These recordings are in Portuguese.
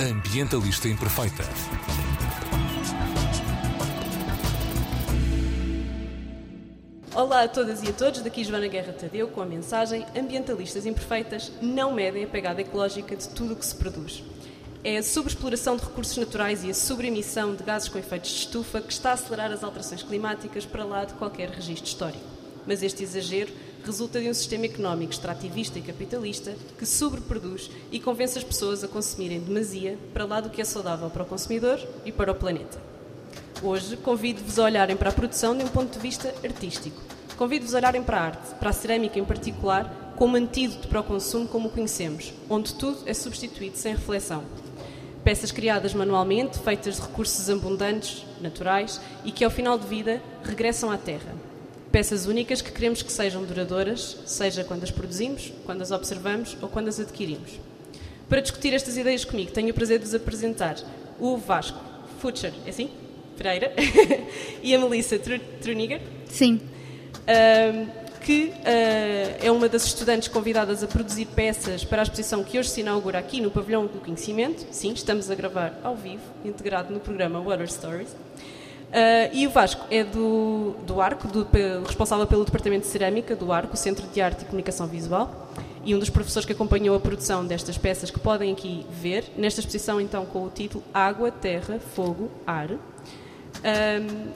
Ambientalista Imperfeita. Olá a todas e a todos, daqui Joana Guerra Tadeu com a mensagem Ambientalistas Imperfeitas não medem a pegada ecológica de tudo o que se produz. É a sobreexploração de recursos naturais e a sobreemissão de gases com efeitos de estufa que está a acelerar as alterações climáticas para lá de qualquer registro histórico. Mas este exagero resulta de um sistema económico extrativista e capitalista que sobreproduz e convence as pessoas a consumirem demasia para lá do que é saudável para o consumidor e para o planeta. Hoje convido-vos a olharem para a produção de um ponto de vista artístico. Convido-vos a olharem para a arte, para a cerâmica em particular, como antídoto para o consumo como o conhecemos, onde tudo é substituído sem reflexão. Peças criadas manualmente, feitas de recursos abundantes, naturais e que ao final de vida regressam à terra. Peças únicas que queremos que sejam duradouras, seja quando as produzimos, quando as observamos ou quando as adquirimos. Para discutir estas ideias comigo, tenho o prazer de vos apresentar o Vasco Futcher, é assim? Pereira, e a Melissa Truniger. Sim. Que uh, é uma das estudantes convidadas a produzir peças para a exposição que hoje se inaugura aqui no Pavilhão do Conhecimento. Sim, estamos a gravar ao vivo, integrado no programa Water Stories. Uh, e o Vasco é do, do Arco, do, responsável pelo Departamento de Cerâmica do Arco, Centro de Arte e Comunicação Visual, e um dos professores que acompanhou a produção destas peças que podem aqui ver, nesta exposição então com o título Água, Terra, Fogo, Ar. Um,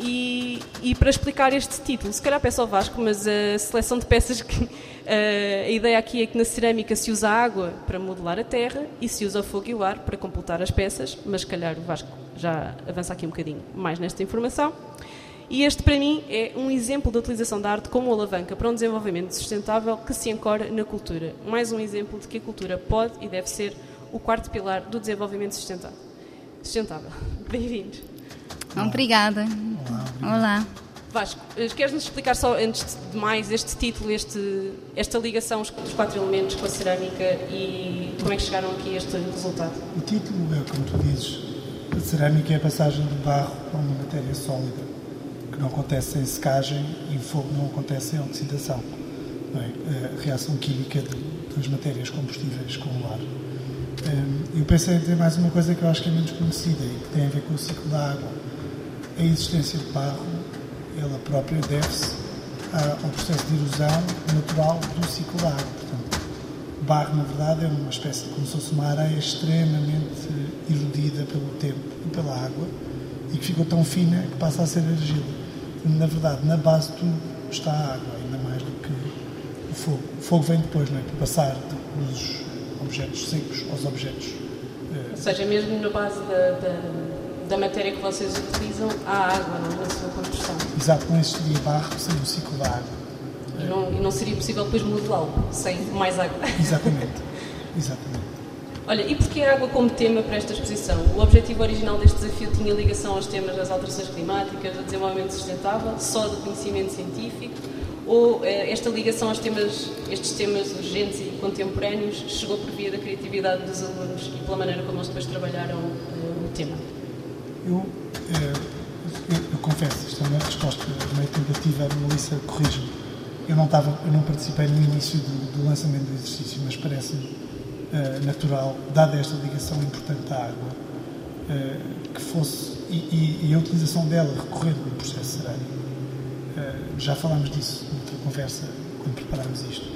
e, e, para explicar este título, se calhar peço ao Vasco, mas a seleção de peças que. Uh, a ideia aqui é que na cerâmica se usa água para modelar a terra e se usa o fogo e o ar para completar as peças, mas se calhar o Vasco já avança aqui um bocadinho mais nesta informação. E este, para mim, é um exemplo da utilização da arte como alavanca para um desenvolvimento sustentável que se ancora na cultura. Mais um exemplo de que a cultura pode e deve ser o quarto pilar do desenvolvimento sustentável. Sustentável. Bem-vindos. Obrigada. Olá. Olá. Vasco, eh, queres-nos explicar só, antes de mais, este título, este, esta ligação dos quatro elementos com a cerâmica e como é que chegaram aqui a este resultado? O título é, como tu dizes, a cerâmica é a passagem do barro para uma matéria sólida, que não acontece sem secagem e o fogo não acontece sem oxidação. É? A reação química das matérias combustíveis com o ar. Hum, eu pensei em dizer mais uma coisa que eu acho que é menos conhecida e que tem a ver com o ciclo da água a existência de barro, ela própria deve-se ao processo de erosão natural do ciclo da água. Portanto, barro, na verdade, é uma espécie, como se fosse uma areia extremamente erodida pelo tempo e pela água e que ficou tão fina que passa a ser argila. Na verdade, na base de tudo está a água, ainda mais do que o fogo. O fogo vem depois, não é? Para passar dos objetos secos aos objetos. Eh, Ou seja, mesmo na base da, da da matéria que vocês utilizam à água não, na sua construção. Exato, não existiria barro sem o ciclo da água. E não, e não seria possível depois modelá-lo sem mais água. Exatamente, exatamente. Olha, e porquê a água como tema para esta exposição? O objetivo original deste desafio tinha ligação aos temas das alterações climáticas, do desenvolvimento sustentável, só do conhecimento científico, ou eh, esta ligação aos temas, estes temas urgentes e contemporâneos chegou por via da criatividade dos alunos e pela maneira como eles depois trabalharam eh, o tema? Eu, eh, eu, eu, confesso, isto é uma resposta meio tentativa, Melissa corrige-me. Eu não, estava, eu não participei no início do, do lançamento do exercício, mas parece-me uh, natural, dada esta ligação importante à água, uh, que fosse, e, e, a utilização dela recorrendo no processo cerâmico. Uh, já falámos disso noutra conversa quando preparámos isto.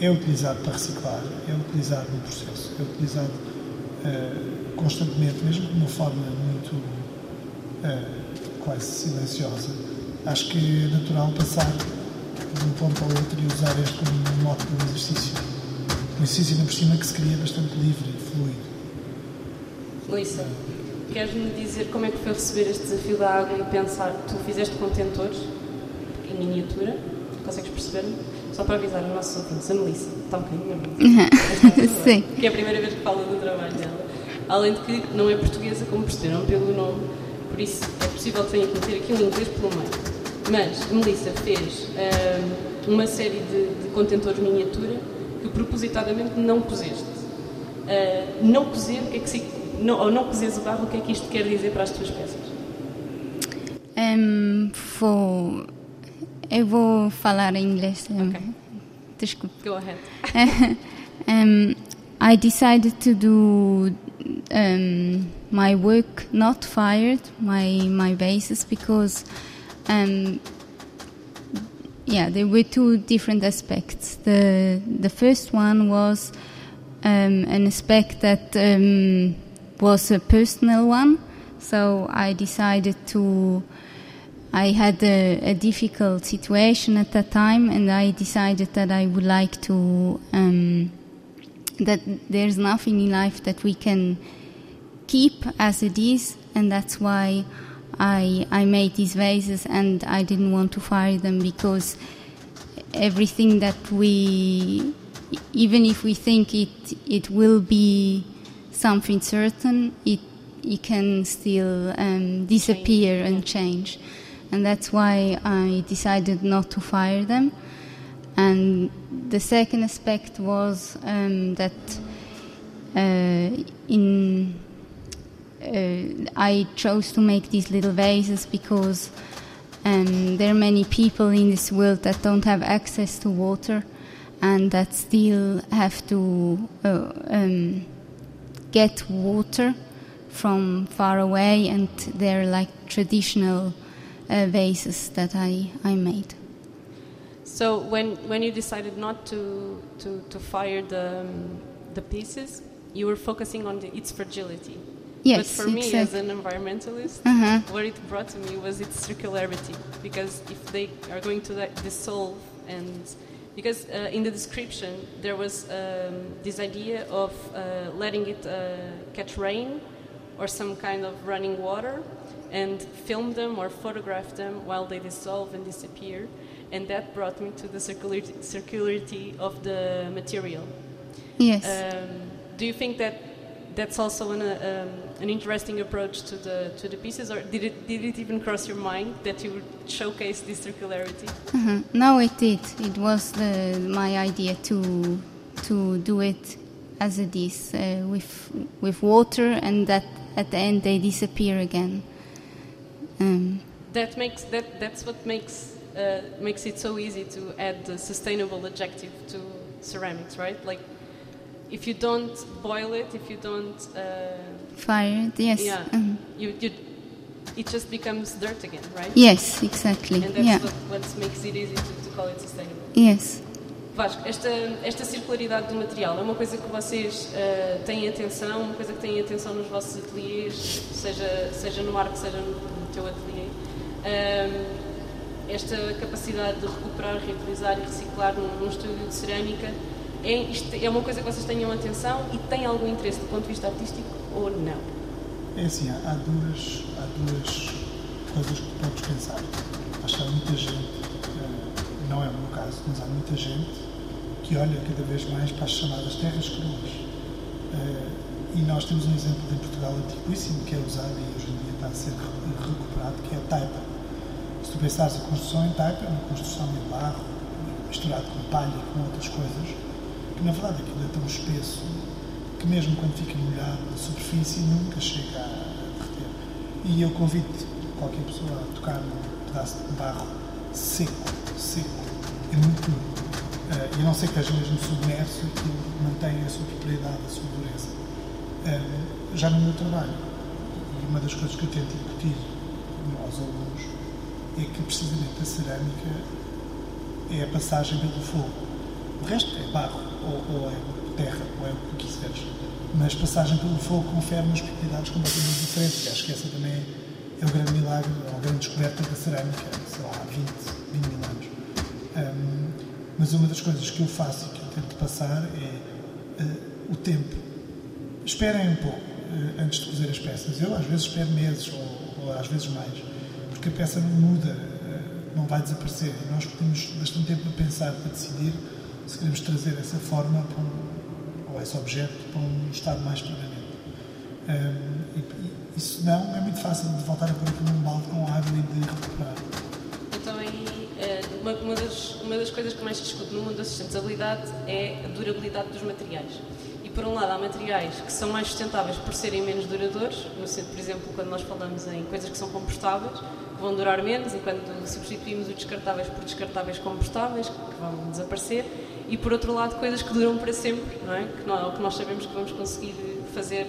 É utilizado para reciclar, é utilizado no processo, é utilizado constantemente, mesmo de uma forma muito quase silenciosa. Acho que é natural passar de um ponto ao outro e usar este como um modo de exercício. Exercício, ainda por cima, que se cria bastante livre e fluido. Luísa, queres-me dizer como é que foi receber este desafio da água e pensar, tu fizeste contentores em miniatura, consegues perceber-me? Só para avisar os nossos ouvintes, a Melissa está um bocadinho nervosa. Sim. Que é a primeira vez que fala do trabalho dela. Além de que não é portuguesa, como perceberam pelo nome, por isso é possível que tenha que meter aqui um inglês pelo meio. Mas a Melissa fez um, uma série de, de, contentores miniatura propositadamente não puseste. Uh, não cozer, o que é que se, não, ou não cozeres o barro, o que é que isto quer dizer para as tuas peças? Um, vou, eu vou falar em inglês. Okay. Desculpe. Go ahead. um, I decided to do um, my work not fired, my my bases because um, yeah, there were two different aspects. The the first one was um, an aspect that um, was a personal one. So I decided to. I had a, a, difficult situation at that time, and I decided that I would like to. Um, that there's nothing in life that we can keep as it is, and that's why I I made these vases, and I didn't want to fire them because everything that we, even if we think it it will be something certain, it it can still um, disappear change. and change, and that's why I decided not to fire them. And the second aspect was um, that uh, in I chose to make these little vases because um, there are many people in this world that don't have access to water and that still have to uh, um, get water from far away, and they're like traditional uh, vases that I, I made. So when, when you decided not to, to, to fire the, um, the pieces, you were focusing on the, its fragility. Yes, but for me, as an environmentalist, uh-huh. what it brought to me was its circularity. Because if they are going to dissolve, and because uh, in the description there was um, this idea of uh, letting it uh, catch rain or some kind of running water and film them or photograph them while they dissolve and disappear. And that brought me to the circularity, circularity of the material. Yes. Um, do you think that that's also an, uh, um, an interesting approach to the to the pieces, or did it did it even cross your mind that you would showcase this circularity? Uh-huh. No, it did. It was the, my idea to to do it as it is uh, with with water, and that at the end they disappear again. Um, that makes that that's what makes uh, makes it so easy to add the sustainable adjective to ceramics, right? Like if you don't boil it, if you don't uh, fire it, yes, yeah, mm-hmm. you, you, it just becomes dirt again, right? Yes, exactly. And that's yeah. what, what makes it easy to, to call it sustainable. Yes. Vasco, esta, esta circularidade do material é uma coisa que vocês uh, têm atenção, uma coisa que têm atenção nos vossos ateliês, seja, seja no arco, seja no, no teu ateliê. Um, esta capacidade de recuperar, reutilizar e reciclar num, num estúdio de cerâmica é, uma coisa que vocês tenham atenção e tem algum interesse do ponto de vista artístico ou não? É assim, há duas, há duas coisas que podes pensar. Acho que há muita gente, eh, não é o meu caso, mas há muita gente que olha cada vez mais para as chamadas terras cruas. Eh, e nós temos um exemplo em Portugal antiquíssimo que é usado e hoje em dia está a ser recuperado, que é a taipa. Se tu pensares a construção em taipa, é uma construção em barro, misturado com palha e com outras coisas, que na verdade aquilo é tão espesso que mesmo quando fica molhado a superfície nunca chega a derreter. E eu convido qualquer pessoa a tocar num pedaço de barro seco, seco, é muito duro. Uh, e a não ser que esteja mesmo submerso, aquilo mantém a sua propriedade, a sua dureza. Uh, já no meu trabalho, e uma das coisas que eu tento incutir aos alunos é que precisamente a cerâmica é a passagem pelo fogo. O resto é barro ou, ou é terra, ou é o que quiseres. Mas passagem pelo fogo confere-nos propriedades completamente diferentes. E acho que essa também é o grande milagre, ou a grande descoberta da cerâmica, sei lá, há 20, 20 mil anos. Um, mas uma das coisas que eu faço e que eu tento passar é uh, o tempo. Esperem um pouco uh, antes de cozer as peças. Eu às vezes espero meses ou, ou às vezes mais, porque a peça não muda, uh, não vai desaparecer. E nós temos bastante tempo a pensar, para decidir se queremos trazer essa forma um, ou esse objeto para um estado mais permanente. Um, e, isso não é muito fácil de voltar a pôr aquilo num balde com água e de recuperar. Então, uma, uma, das, uma das coisas que mais se discute no mundo da sustentabilidade é a durabilidade dos materiais. E por um lado, há materiais que são mais sustentáveis por serem menos duradouros, no sentido, por exemplo, quando nós falamos em coisas que são compostáveis, vão durar menos, e quando substituímos os descartáveis por descartáveis compostáveis, que vão desaparecer e por outro lado coisas que duram para sempre, não é? Que não que nós sabemos que vamos conseguir fazer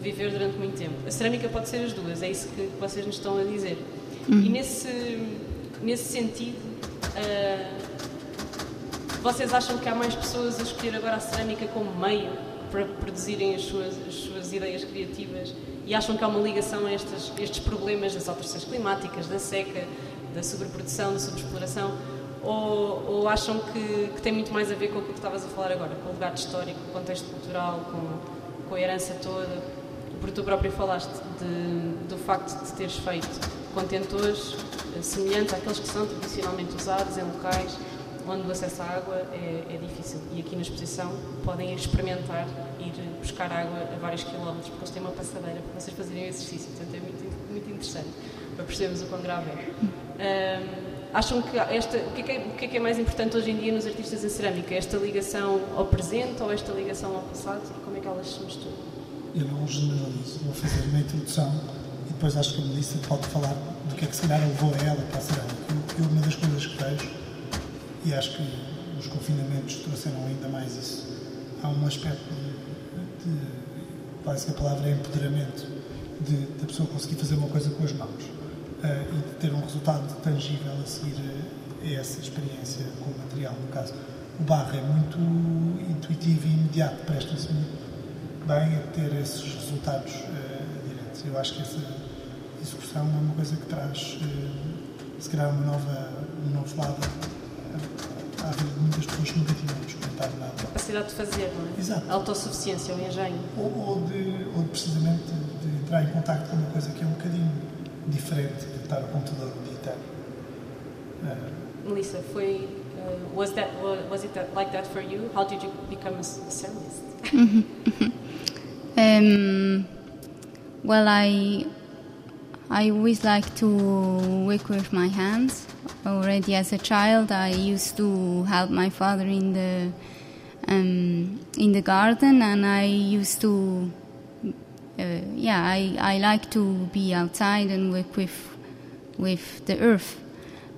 viver durante muito tempo. A cerâmica pode ser as duas, é isso que vocês nos estão a dizer. E nesse, nesse sentido, uh, vocês acham que há mais pessoas a escolher agora a cerâmica como meio para produzirem as suas, as suas ideias criativas e acham que há uma ligação a estes, estes problemas das alterações climáticas, da seca, da sobreprodução, da sobreexploração? Ou, ou acham que, que, tem muito mais a ver com o que estavas a falar agora, com o legado histórico, com o contexto cultural, com, com a herança toda? Porque tu próprio falaste de, do facto de teres feito contentores eh, semelhantes àqueles que são tradicionalmente usados em locais onde o acesso à água é, é, difícil. E aqui na exposição podem experimentar ir buscar água a vários quilómetros, porque eles têm uma passadeira para vocês fazerem o exercício. Portanto, é muito, muito interessante para percebermos o quão grave é. Um, acham que esta, o que, é que é, o que, é que é mais importante hoje em dia nos artistas em cerâmica? Esta ligação ao presente ou esta ligação ao passado? E como é que elas se misturam? Eu não generalizo, vou fazer uma introdução e depois acho que a Melissa pode falar do que é que se calhar levou a ela para a cerâmica. Eu, uma das coisas que vejo e acho que os confinamentos trouxeram ainda mais isso. Há um aspecto de, de parece que a palavra é empoderamento, de, a pessoa conseguir fazer uma coisa com as mãos e de ter um resultado tangível a seguir a, a, essa experiência com o material. No caso, o barro é muito intuitivo e imediato, presta-se muito bem a ter esses resultados uh, diretos. Eu acho que essa execução é uma coisa que traz, se calhar, uma nova, um novo lado há muitas pessoas que nunca tinham experimentado nada. Capacidade de fazer, não é? Exato. Autossuficiência, o engenho. Ou, ou, de, ou de precisamente de entrar em contato com uma coisa que é um bocadinho diferente de estar no computador o dia inteiro. Uh, Melissa, foi. Uh, was, that, was it that, like that for you? How did you become a, a ceramist? um, well, I I always like to work with my hands. Already as a child, I used to help my father in the um, in the garden, and I used to, yeah, I, I like to be outside and work with with the earth.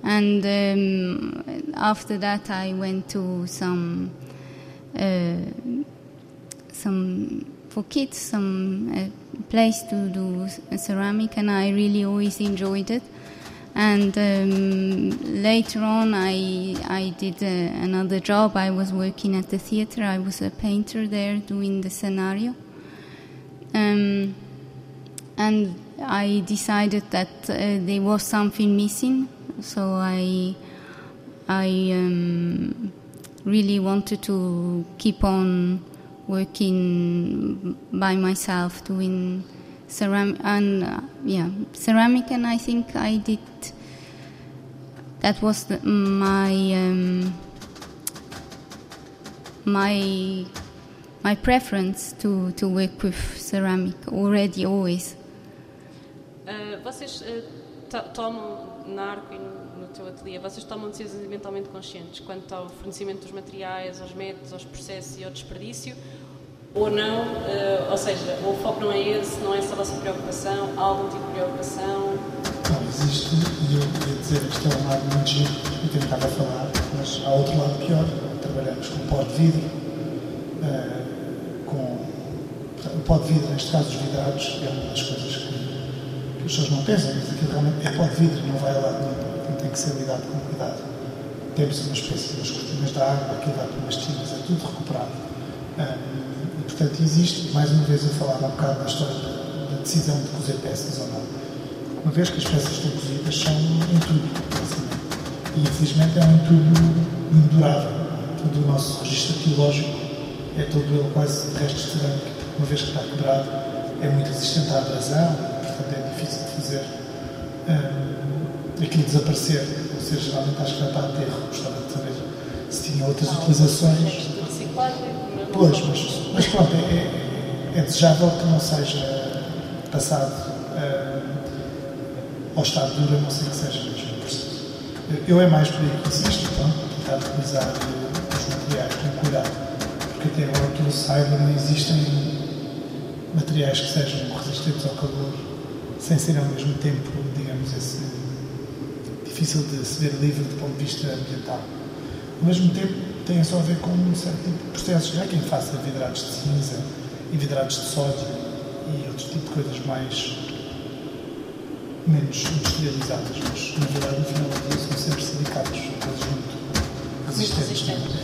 And um, after that, I went to some uh, some for kids, some uh, place to do ceramic, and I really always enjoyed it. And um, later on, I I did uh, another job. I was working at the theater. I was a painter there, doing the scenario. Um, and I decided that uh, there was something missing, so I I um, really wanted to keep on working by myself doing ceramic and uh, yeah ceramic and I think I did that was the, my um, my my preference to, to work with ceramic already always uh, vocês uh, tomam na Arco e no, no teu ateliê, vocês tomam decisões ambientalmente conscientes quanto ao fornecimento dos materiais, aos métodos, aos processos e ao desperdício? Ou não? Uh, ou seja, o foco não é esse, não é essa a vossa preocupação? Há algum tipo de preocupação? Não, existe, e eu ia dizer que isto é um lado muito giro, eu tentava falar, mas há outro lado pior. Trabalhamos com pó de vidro, uh. Portanto, o pó de vidro, neste caso os vidrados, é uma das coisas que que as pessoas não pensam, mas aquilo realmente é pó de vidro, não vai a lado nenhum, então tem que ser lidado com cuidado. Temos uma espécie das cortinas da água, aquilo vai para umas tiras, é tudo recuperado. Um, e, portanto, existe, mais uma vez, eu falava um bocado da história da, da decisão de cozer peças ou não. Uma vez que as peças estão cozidas, são um tubo, basicamente. E, infelizmente, é um tubo indurável. Todo o nosso registro arqueológico é todo ele quase de restos de cerâmica, uma vez que está quebrado, é muito resistente à abrasão, portanto é difícil de fazer um, aquilo desaparecer. Ou seja, geralmente acho que já está a aterro. Gostava de saber se tinha outras utilizações. Pois, mas, mas pronto, é, é, é, desejável que não seja passado um, ao estado duro, a não ser que seja mesmo preciso. Eu é mais por aí que insisto, então, tentar utilizar os materiais com cuidado, porque até agora que eu saiba não existem materiais que sejam resistentes ao calor sem ser ao mesmo tempo, digamos, esse, difícil de se ver livre do ponto de vista ambiental. Ao mesmo tempo, tem só a ver com um certo tipo de processos. Já quem faça vidrados de cinza e vidrados de sódio e outro tipo de coisas mais menos industrializadas, mas na verdade no final do dia são sempre silicatos, coisas muito resistentes. resistentes.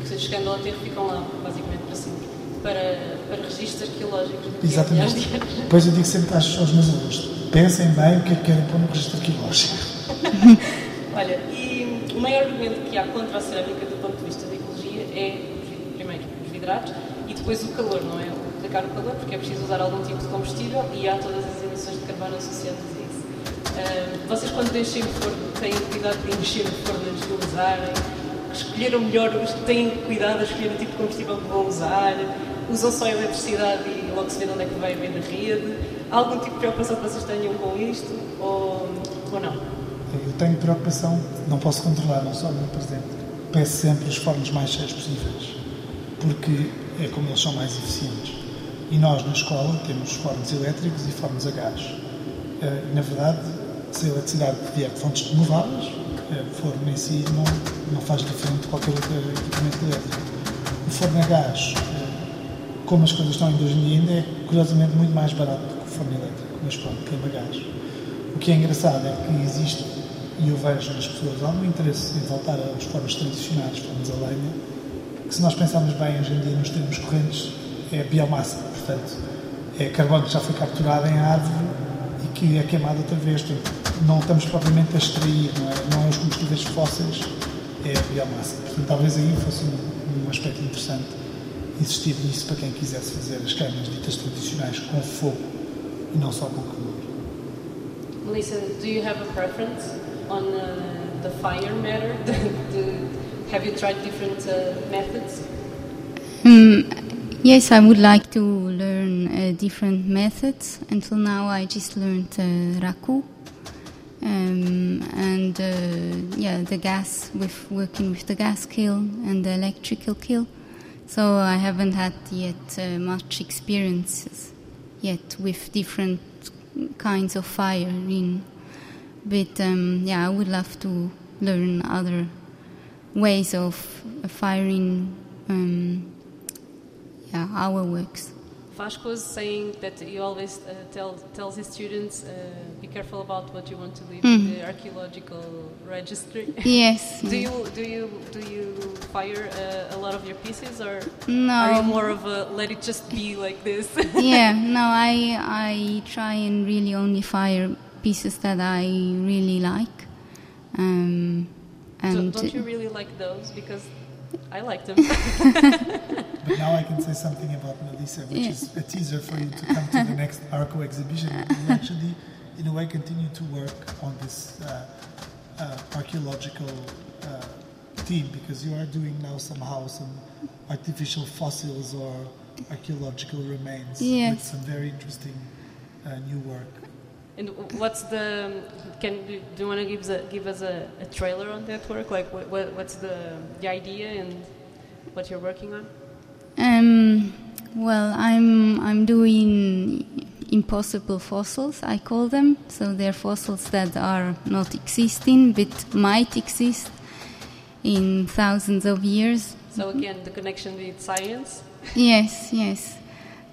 Que se chegando ao aterro ficam lá, basicamente para sempre, para, para registros arqueológicos. dia. Exatamente. Depois eu digo sempre aos, aos meus alunos, pensem bem o que é que querem pôr no registro arqueológico. Olha, e o maior argumento que há contra a cerâmica do ponto de vista da ecologia é, primeiro, os vidrados e depois o calor, não é? Aplicar o calor, porque é preciso usar algum tipo de combustível e há todas as emissões de carbono associadas a isso. Ah, vocês, quando enchem o forno, têm cuidado de encher o forno antes de usarem? Escolheram melhor, os- têm cuidado a escolher o tipo de combustível que vão usar? Usam só a eletricidade e logo se vê de onde é que vai ver na rede? Há algum tipo de preocupação que vocês tenham com isto? Ou, ou não? Eu tenho preocupação, não posso controlar, não sou o meu presidente. Peço sempre os fornos mais cheios possíveis, porque é como eles são mais eficientes. E nós, na escola, temos fornos elétricos e fornos a gás. Eh, na verdade, se a eletricidade vier de fontes renováveis, eh, o forno em si não, não faz diferente de qualquer outro equipamento elétrico. O forno a gás, como as coisas estão hoje em dia, ainda é curiosamente muito mais barato do que o forno elétrico, mas pronto, queima gás. O que é engraçado é que existe, e eu vejo nas pessoas, algum interesse em voltar aos fornos tradicionais, fornos a lenha, que se nós pensarmos bem hoje em dia nos termos correntes, é biomassa, portanto, é carbono que já foi capturado em árvore e que é queimado outra vez. Portanto, não estamos propriamente a extrair, não é, não é os combustíveis fósseis, é a biomassa. Portanto, talvez aí fosse um, um aspecto interessante existir nisso para quem quisesse fazer as queimas ditas tradicionais com fogo e não só com calor. Melissa, do you have a preference on uh, the fire matter? The, the, have you tried different uh, methods? Mm, yes, I would like to learn uh, different methods. Until now, I just learned uh, raku. Um, and uh, yeah, the gas with working with the gas kiln and the electrical kiln. So I haven't had yet uh, much experiences yet with different kinds of fire in. But um, yeah, I would love to learn other ways of firing um, yeah, our works. Vasco was saying that he always uh, tell, tells his students, uh, be careful about what you want to leave in the archaeological registry. Yes. do you do you do you fire uh, a lot of your pieces, or No. are you more of a let it just be like this? yeah, no, I I try and really only fire pieces that I really like. Um, don't, and don't you really like those? Because I liked them. But now I can say something about Melissa, which Yeah. is a teaser for you to come to the next Arco exhibition. You actually, in a way, continue to work on this uh, uh, archaeological uh, theme because you are doing now somehow some artificial fossils or archaeological remains with some very interesting uh, new work. And what's the? Can do you want to give us a, give us a, a trailer on that work? Like what, what, what's the the idea and what you're working on? Um, well, I'm I'm doing impossible fossils. I call them. So they're fossils that are not existing but might exist in thousands of years. So again, the connection with science Yes, yes,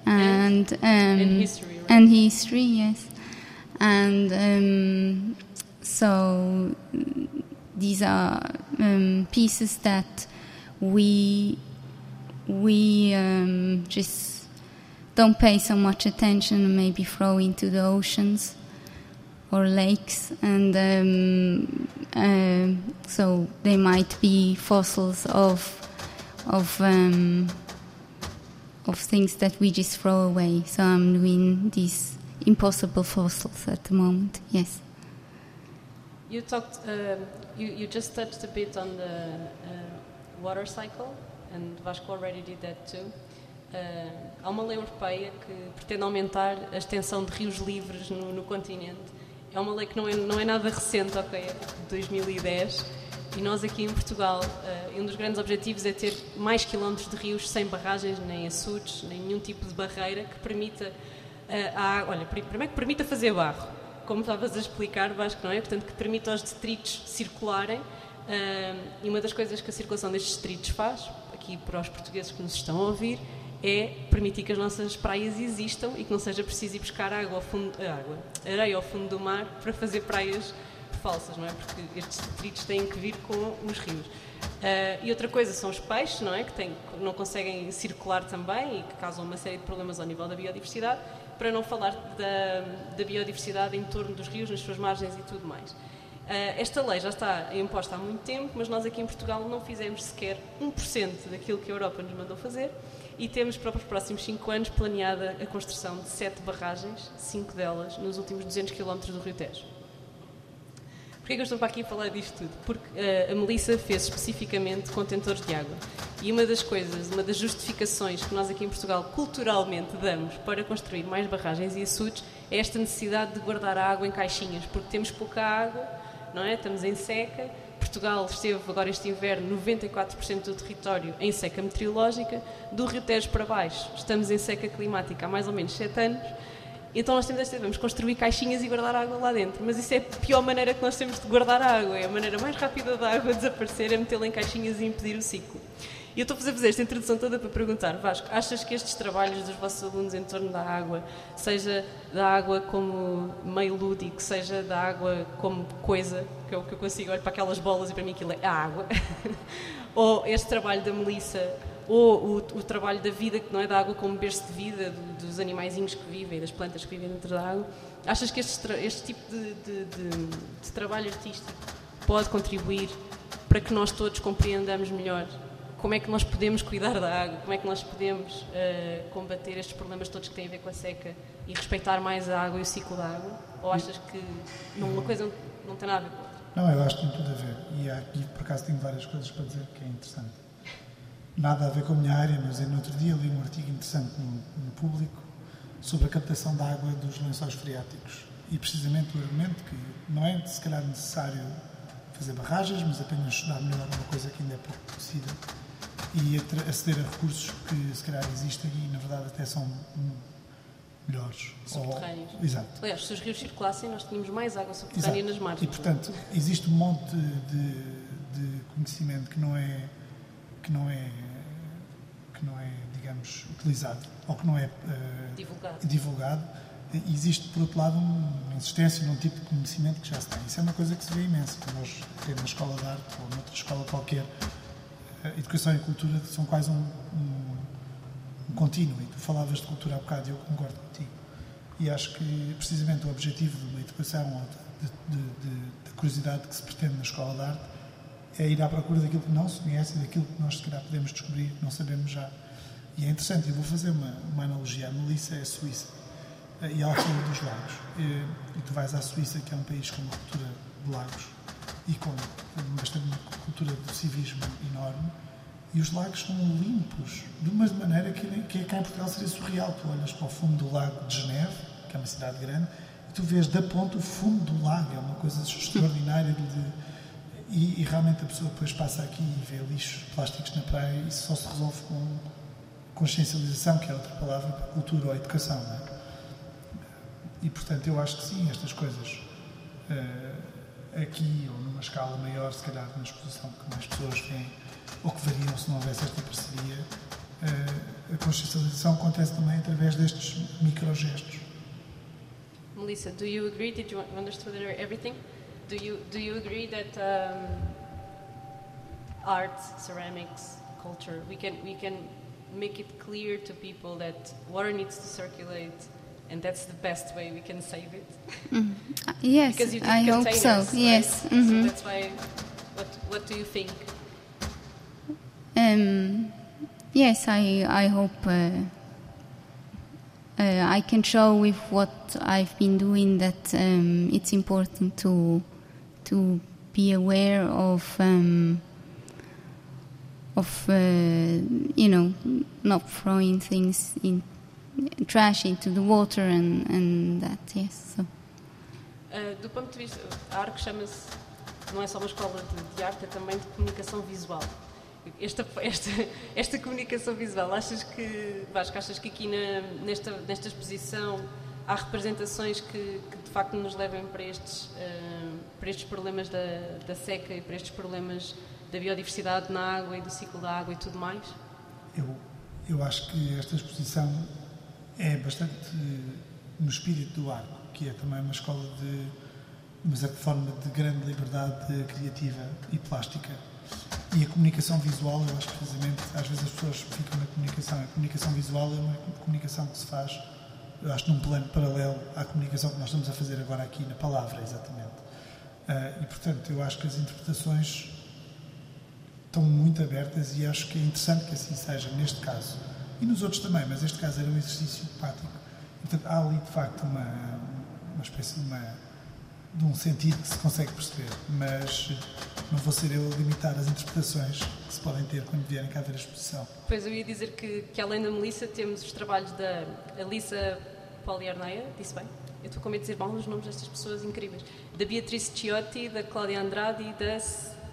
and um, and history, right? and history, yes, and um, so these are um, pieces that we we um, just don't pay so much attention and maybe throw into the oceans or lakes, and um, um so they might be fossils of of um, of things that we just throw away. So I'm doing these impossible fossils at the moment. Yes. You talked, you, you just touched a bit on the uh, water cycle, and Vasco already did that too. Uh, há uma lei europeia que pretende aumentar a extensão de rios livres no, no continente. É uma lei que não é, não é nada recente, ok? É de 2010. E nós aqui em Portugal, uh, um dos grandes objetivos é ter mais quilómetros de rios sem barragens, nem açudes, nem nenhum tipo de barreira que permita uh, a água. Olha, pri- primeiro que permita fazer barro, como estavas a explicar, Vasco, não é? Portanto, que permita aos detritos circularem. ah, e uma das coisas que a circulação destes detritos faz, aqui para os portugueses que nos estão a ouvir, é permitir que as nossas praias existam e que não seja preciso ir buscar água ao fundo, água, areia ao fundo do mar para fazer praias falsas, não é? Porque estes detritos têm que vir com os rios. Uh, e outra coisa são os peixes, não é? Que têm, não conseguem circular também e que causam uma série de problemas ao nível da biodiversidade, para não falar da, da biodiversidade em torno dos rios, nas suas margens e tudo mais. Uh, esta lei já está imposta há muito tempo, mas nós aqui em Portugal não fizemos sequer 1% daquilo que a Europa nos mandou fazer e temos para os próximos 5 anos planeada a construção de 7 barragens, 5 delas nos últimos 200 km do Rio Tejo. Porquê que eu estou para aqui a falar disto tudo? Porque uh, a Melissa fez especificamente contentores de água. E uma das coisas, uma das justificações que nós aqui em Portugal culturalmente damos para construir mais barragens e açudes é esta necessidade de guardar a água em caixinhas, porque temos pouca água, não é? Estamos em seca. Portugal esteve agora este inverno 94% do território em seca meteorológica, do Tejo para baixo estamos em seca climática há mais ou menos 7 anos então nós temos esta vamos construir caixinhas e guardar água lá dentro. Mas isso é a pior maneira que nós temos de guardar a água. É a maneira mais rápida da água desaparecer, é metê-la em caixinhas e impedir o ciclo. E eu estou a fazer esta introdução toda para perguntar, Vasco, achas que estes trabalhos dos vossos alunos em torno da água, seja da água como meio lúdico, seja da água como coisa, que é o que eu consigo olhar para aquelas bolas e para mim aquilo é a água, ou este trabalho da Melissa ou o, o, trabalho da vida, que não é da água como berço de vida, do, dos animaizinhos que vivem, das plantas que vivem dentro da água. Achas que este, este tipo de, de, de, de, trabalho artístico pode contribuir para que nós todos compreendamos melhor como é que nós podemos cuidar da água, como é que nós podemos uh, combater estes problemas todos que têm a ver com a seca e respeitar mais a água e o ciclo da água? Ou achas que uma coisa não, não tem nada a ver com a outra? Não, eu acho que tem tudo a ver. E aqui, por acaso, tenho várias coisas para dizer que é interessante nada a ver com a minha área, mas no outro dia li um artigo interessante no, no público sobre a captação da água dos lençóis freáticos. E precisamente o argumento que não é se calhar necessário fazer barragens, mas apenas estudar melhor uma coisa que ainda é pouco conhecida e aceder a recursos que se calhar existem e na verdade até são melhores. Subterrâneos. Ou, exato. Aliás, se os rios circulassem, nós tínhamos mais água subterrânea exato. nas margens. E portanto, existe um monte de, de conhecimento que não é que não é digamos, utilizado ou que não é uh, divulgado. divulgado, existe, por outro lado, uma insistência num tipo de conhecimento que já se tem. Isso é uma coisa que se vê imenso. Nós, na escola de arte ou noutra escola qualquer, uh, educação e cultura são quase um, um, um contínuo. E tu falavas de cultura há bocado e eu concordo contigo. E acho que, precisamente, o objetivo de uma educação ou de, de, de, de curiosidade que se pretende na escola de arte é ir à procura daquilo que não se conhece e daquilo que nós, se calhar, podemos descobrir, não sabemos já. E é interessante, eu vou fazer uma, uma analogia. A Melissa é a Suíça eh, e ela fala dos lagos. E, e, tu vais à Suíça, que é um país com uma cultura de lagos e com bastante uma cultura de civismo enorme, e os lagos são limpos de uma maneira que, que cá em Portugal seria surreal. Tu olhas para o fundo do lago de Geneve, que é uma cidade grande, e tu vês da ponta o fundo do lago. É uma coisa extraordinária de e, e, realmente a pessoa depois passa aqui e vê lixos plásticos na praia e isso só se resolve com consciencialização, que é outra palavra para cultura ou educação. É? E portanto eu acho que sim, estas coisas uh, aqui ou numa escala maior, se calhar numa exposição que mais pessoas veem, ou que variam se não houvesse esta parceria, uh, a consciencialização acontece também através destes microgestos. Melissa, do you agree? Did you understand everything? do you do you agree that um, art, ceramics, culture, we can we can make it clear to people that water needs to circulate, and that's the best way we can save it. Mm. Uh, yes, because you I hope so. Right? Yes, mm -hmm. so that's why. What what do you think? Um, yes, I I hope. Uh, uh, I can show with what I've been doing that um, it's important to to be aware of um, of uh, you know not throwing things in trash into the water and, and that yes so. Uh, do ponto de vista a ARC chama-se não é só uma escola de, de, arte é também de comunicação visual esta, esta, esta comunicação visual achas que Vasco, achas que aqui na, nesta, nesta exposição há representações que, que, de facto nos levem para estes, uh, para estes problemas da, da, seca e para estes problemas da biodiversidade na água e do ciclo da água e tudo mais? Eu, eu acho que esta exposição é bastante no espírito do arco, que é também uma escola de, uma certa forma, de grande liberdade criativa e plástica. E a comunicação visual, eu acho precisamente, às vezes as pessoas ficam na comunicação. A comunicação visual é uma comunicação que se faz, eu acho, num plano paralelo à comunicação que nós estamos a fazer agora aqui na palavra, exatamente. Uh, e, portanto, eu acho que as interpretações estão muito abertas e acho que é interessante que assim seja, neste caso. E nos outros também, mas este caso era um exercício prático. Portanto, há ali, de facto, uma, uma espécie de, uma, de um sentido que se consegue perceber, mas não vou ser eu a limitar as interpretações que se podem ter quando vierem cá ver a exposição. Pois, eu ia dizer que, que além da Melissa, temos os trabalhos da Alissa Poliarneia, disse bem? Eu estou com medo de dizer mal os nomes destas pessoas incríveis. Da Beatriz Ciotti, da Cláudia Andrade e da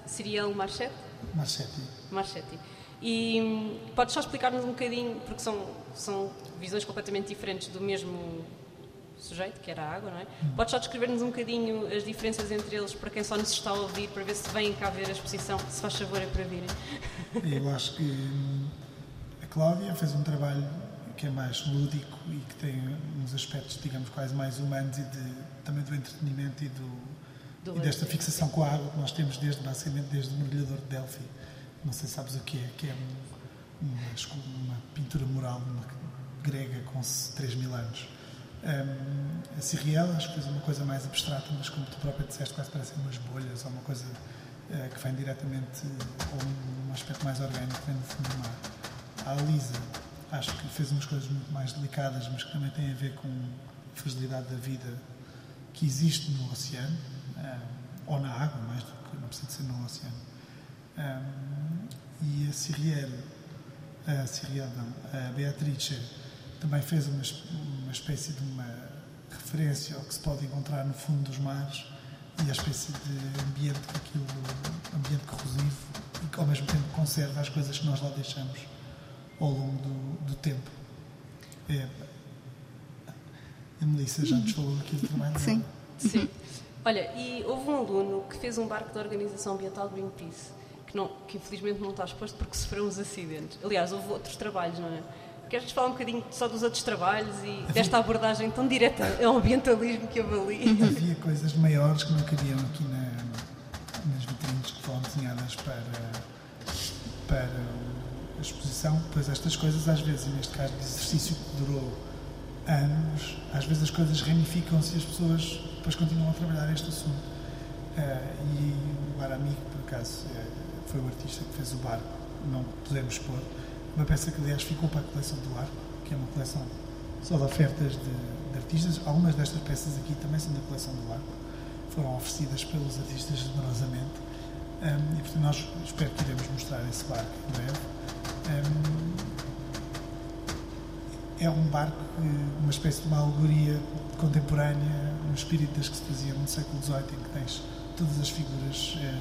Ciriel Marchetti. Marchetti. Marchetti. E hum, podes só explicar-nos um bocadinho, porque são, são visões completamente diferentes do mesmo sujeito, que era a água, não é? Hum. Podes só descrever-nos um bocadinho as diferenças entre eles, para quem só nos está a ouvir, para ver se vêm cá ver a exposição, se faz favor é para virem. Eu acho que hum, a Cláudia fez um trabalho que é mais lúdico e que tem uns aspectos, digamos, quase mais humanos e de, também do entretenimento e, do, do e desta fixação com a água que nós temos desde, basicamente, desde o mergulhador de Delphi. Não sei se sabes o que é, que é um, uma, uma, pintura mural uma, grega com 3 mil anos. Um, a Ciriel acho que fez uma coisa mais abstrata, mas como tu própria disseste, quase parecem umas bolhas ou uma coisa uh, que vem diretamente, ou um, aspecto mais orgânico vem do fundo do mar. A Alisa acho que fez umas coisas muito mais delicadas, mas que também têm a ver com a fragilidade da vida que existe no oceano, um, ou na água, mais do que não precisa ser no oceano. Um, e a Ciriel, a Ciriel não, a Beatrice também fez uma, uma espécie de uma referência ao que se pode encontrar no fundo dos mares e a espécie de ambiente que aquilo, ambiente corrosivo e que ao mesmo tempo conserva as coisas que nós lá deixamos ao longo do, do tempo. É, a Melissa já nos falou aqui do trabalho Sim. Sim. Olha, e houve um aluno que fez um barco da Organização Ambiental Greenpeace, que, não, que infelizmente não está exposto porque sofreu uns acidentes. Aliás, houve outros trabalhos, não é? Queres falar um bocadinho só dos outros trabalhos e desta abordagem tão direta ao ambientalismo que houve ali? Havia coisas maiores que não cabiam aqui na, nas vitrines que foram desenhadas para, para a exposição, pois estas coisas às vezes, neste caso de exercício que durou anos, às vezes as coisas ramificam-se e as pessoas depois continuam a trabalhar este assunto. Uh, e o Arami, por acaso, é, foi o artista que fez o barco, não podemos pôr, uma peça que aliás ficou para a coleção do arco, que é uma coleção só de ofertas de, de artistas. Algumas destas peças aqui também são da coleção do arco, foram oferecidas pelos artistas generosamente. Um, e portanto nós espero que iremos mostrar esse barco em breve é um barco, uma espécie de uma alegoria contemporânea no espírito das que se faziam no século XVIII, em que tens todas as figuras eh,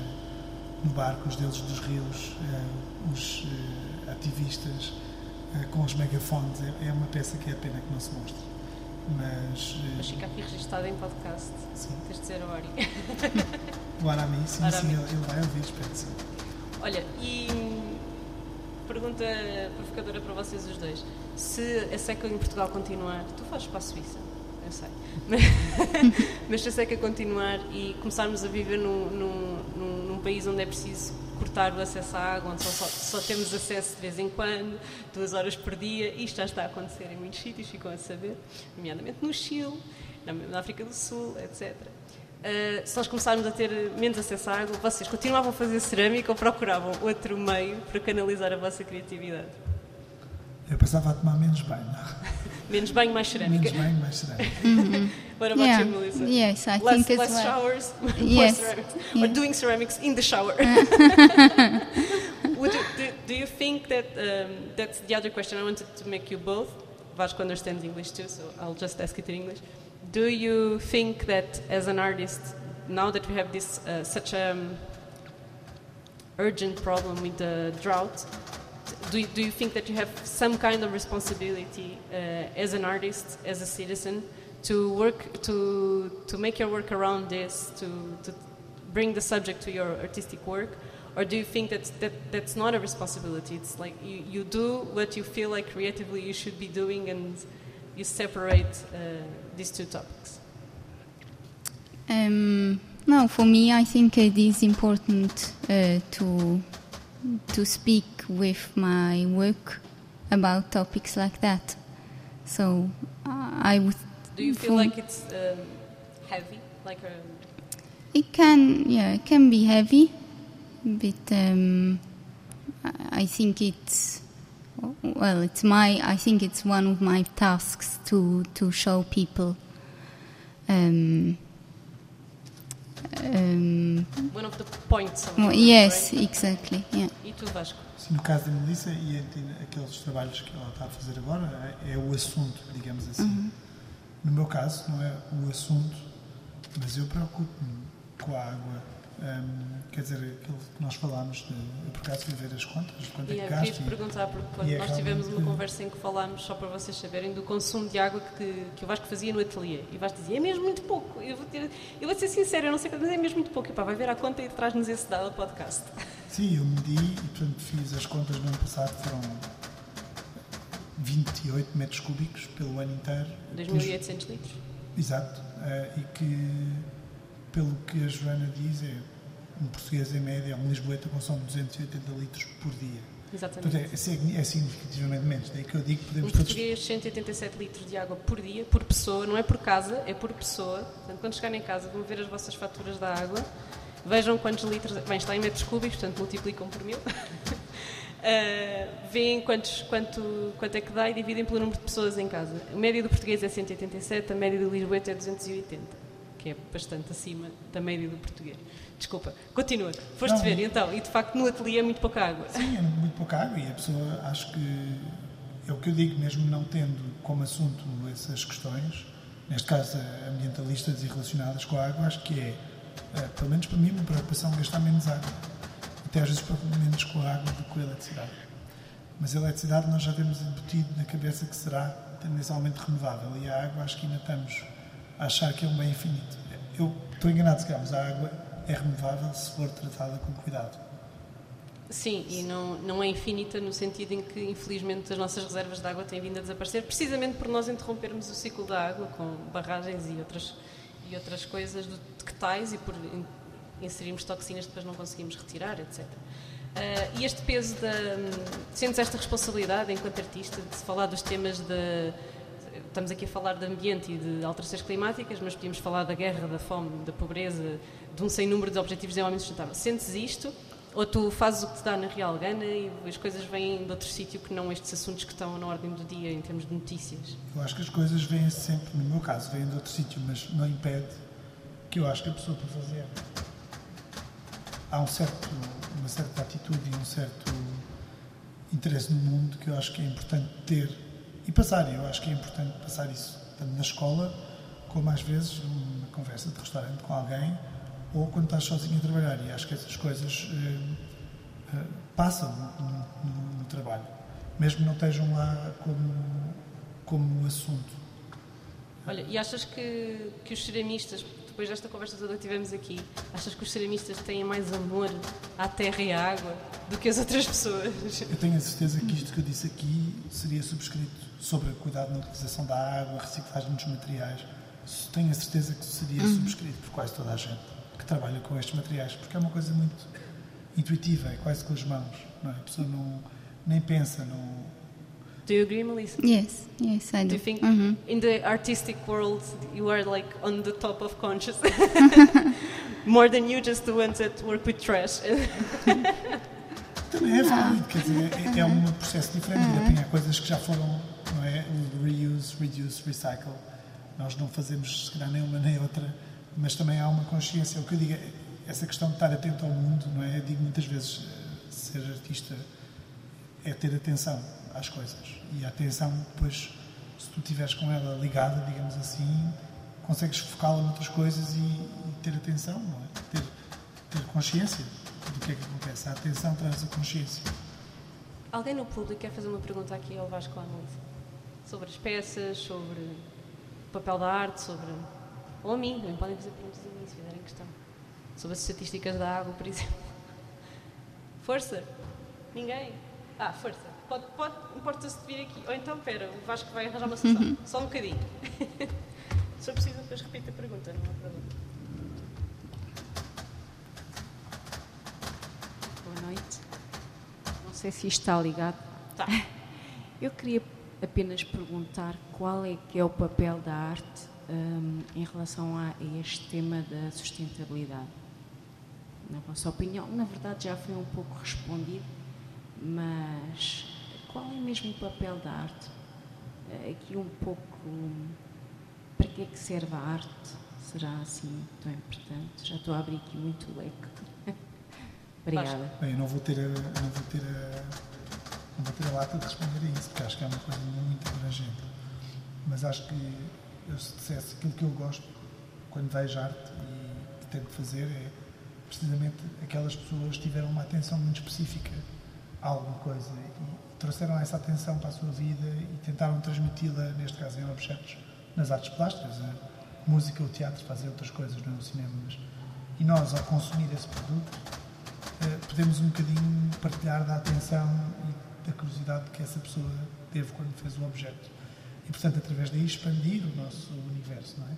no barco, os deuses dos rios, eh, os eh, ativistas com os megafones. É, é, uma peça que é a pena que não se mostre. Mas, Mas fica aqui registada em podcast. Sim. Tens de dizer ao Ari. O Arami, sim, Arami. sim, ele, ele vai ouvir, espero que sim. Olha, e pergunta provocadora para vocês os dois. Se a seca em Portugal continuar, tu fazes para a Suíça, eu sei, mas, se a seca continuar e começarmos a viver num, num, num, país onde é preciso cortar o acesso à água, onde só, só, só, temos acesso de vez em quando, duas horas por dia, isto já está a acontecer em muitos sítios, ficam a saber, nomeadamente no Chile, na África do Sul, etc. Uh, se nós começarmos a ter menos acesso à água, vocês continuavam a fazer cerâmica ou procuravam outro meio para canalizar a vossa criatividade? Eu passava a tomar menos banho. menos banho, mais cerâmica. Menos banho, mais cerâmica. Mm-hmm. What about yeah. you, Melissa? Yes, I less, think less well. showers, yes. more ceramics, yeah. or doing ceramics in the shower. Would you, do, do, you think that um, that's the other question I wanted to make you both? Vasco understands English too, so I'll just ask it in English do you think that as an artist, now that we have this uh, such a um, urgent problem with the drought, do you, do you think that you have some kind of responsibility uh, as an artist, as a citizen, to work to to make your work around this, to to bring the subject to your artistic work, Or do you think that, that that's not a responsibility? It's like you, you do what you feel like creatively you should be doing and you separate uh, these two topics? Um, no, for me, I think it is important uh, to to speak with my work about topics like that. So uh, I would. Do you feel like it's um, heavy? Like a, It can, yeah, it can be heavy, but um, I think it's well, it's my. I think it's one of my tasks to to show people. Um, um, one of the points of well, your yes, right? exactly. Yeah. E tu, Vasco? No caso da Melissa e aqueles trabalhos que ela está a fazer agora, é o assunto, digamos assim. No meu caso, não é o assunto, mas eu preocupo-me com a água. Hum, quer dizer, aquilo que nós falámos, de, eu por acaso fui ver as contas, de quanto é que eu gasto. queria perguntar, porque quando é nós tivemos uma realmente- conversa em que falámos, só para vocês saberem, do consumo de água que, que o Vasco fazia no ateliê. E o Vasco dizia, é mesmo muito pouco. Eu vou, ter, eu vou ser sincero, eu não sei quanto, mas é mesmo muito pouco. E pá, vai ver a conta e traz-nos esse dado ao podcast. Sim, eu medi e, portanto, fiz as contas no ano passado, foram 28 metros cúbicos pelo ano inteiro. 2.800 litros. Exato. eh, e que, pelo que a Joana diz, é um português em média, um lisboeta consome 280 litros por dia. Exatamente. É, é é significativamente menos. Daí que eu digo que Um podemos todos. português, 187 litros de água por dia, por pessoa, não é por casa, é por pessoa. Portanto, quando chegarem em casa, vão ver as vossas faturas da água, vejam quantos litros. Bem, está em metros cúbicos, portanto, multiplicam por mil. Uh, veem quantos, quanto, quanto é que dá e dividem pelo número de pessoas em casa. A média do português é 187, a média do lisboeta é 280, que é bastante acima da média do português. Desculpa, continua. Foste Não, ver, então, e de facto no ateliê é muito pouca água. Sim, é muito pouca água e a pessoa, acho que é o que eu digo, mesmo não tendo como assunto essas questões, neste caso ambientalistas e relacionadas com a água, acho que é, eh, pelo menos para mim, uma preocupação gastar menos água. Até às vezes preocupo menos com a água do que com a eletricidade. Mas a eletricidade nós já temos embutido na cabeça que será tendencialmente renovável e a água acho que ainda estamos achar que é um bem infinito. Eu estou enganado se calhar, a água é renovável se for tratada com cuidado. Sim, e não, não é infinita no sentido em que, infelizmente, as nossas reservas de água têm vindo a desaparecer, precisamente por nós interrompermos o ciclo da água com barragens e outras, e outras coisas do, que tais e por in- inserirmos toxinas que depois não conseguimos retirar, etc. Ah, e este peso da. Sentes esta responsabilidade enquanto artista de se falar dos temas de. Estamos aqui a falar de ambiente e de alterações climáticas, mas podíamos falar da guerra, da fome, da pobreza, de um sem número de objetivos de desenvolvimento sustentável. Sentes isto? Ou tu fazes o que te dá na real gana e as coisas vêm de outro sítio que não estes assuntos que estão na ordem do dia em termos de notícias? Eu acho que as coisas vêm sempre, no meu caso, vêm de outro sítio, mas não impede que eu acho que a pessoa para fazer. Há um certo, uma certa atitude e um certo interesse no mundo que eu acho que é importante ter e passar. Eu acho que é importante passar isso, tanto na escola, como às vezes numa conversa de restaurante com alguém, ou quando estás sozinho a trabalhar. E acho que essas coisas eh, eh, passam no, no- no trabalho, mesmo não estejam lá como, como assunto. Olha, e achas que, que os ceramistas, depois desta conversa toda que tivemos aqui, achas que os ceramistas têm mais amor à terra e à água do que as outras pessoas? Eu tenho a certeza que isto que eu disse aqui seria subscrito sobre cuidado na utilização da água, reciclagem dos materiais. Tenho a certeza que seria subscrito por quase toda a gente que trabalha com estes materiais, porque é uma coisa muito intuitiva, é quase com as mãos. É? A pessoa não, nem pensa, não, Do you agree, Melissa? Yes, yes, I Do do. you think Mhm. in the artistic world you are like on the top of conscious? More than you, just the ones that work with trash. Também é válido, quer dizer, é, é um processo diferente de apanhar coisas que já foram, não é? O reuse, reduce, recycle. Nós não fazemos, se calhar, nem uma nem outra, mas também há uma consciência. O que eu digo é, essa questão de estar atento ao mundo, não é? Eu digo muitas vezes, eh, ser artista é ter atenção às coisas. E a atenção, depois, se tu estiveres com ela ligada, digamos assim, consegues focá-la noutras coisas e, e ter atenção, é? Ter, ter consciência do que é que acontece. A atenção traz a consciência. Alguém no público quer fazer uma pergunta aqui ao Vasco Melissa? Sobre as peças, sobre o papel da arte, sobre. Ou a mim, também podem fazer perguntas a mim se fizerem questão. Sobre as estatísticas da água, por exemplo. Força? Ninguém? Ah, força. Pode, pode, importa-se de vir aqui. Ou então, espera, o Vasco vai arranjar uma solução. Só um bocadinho. Se eu preciso, depois repito a pergunta, não há problema. Boa noite. Não sei se isto está ligado. Tá. Eu queria apenas perguntar qual é que é o papel da arte hum, em relação a este tema da sustentabilidade. Na vossa opinião, na verdade já foi um pouco respondido, mas qual é mesmo o papel da arte? Eh, Aqui um pouco, para que é que serve a arte? Será assim tão importante? Já estou a abrir aqui muito o leque. Obrigada. Bem, eu não vou ter a, não vou ter não vou ter a lata de responder a isso, porque acho que é uma coisa muito abrangente. Mas acho que eu se dissesse aquilo que eu gosto quando vejo arte e que tento fazer é precisamente aquelas pessoas que tiveram uma atenção muito específica a alguma coisa trouxeram essa atenção para a sua vida e tentaram transmiti-la, neste caso em objetos, nas artes plásticas, a música, o teatro, fazer outras coisas, não é o cinema. Mas, e nós, ao consumir esse produto, eh, podemos um bocadinho partilhar da atenção e da curiosidade que essa pessoa teve quando fez o objeto. E, portanto, através daí expandir o nosso universo, não é?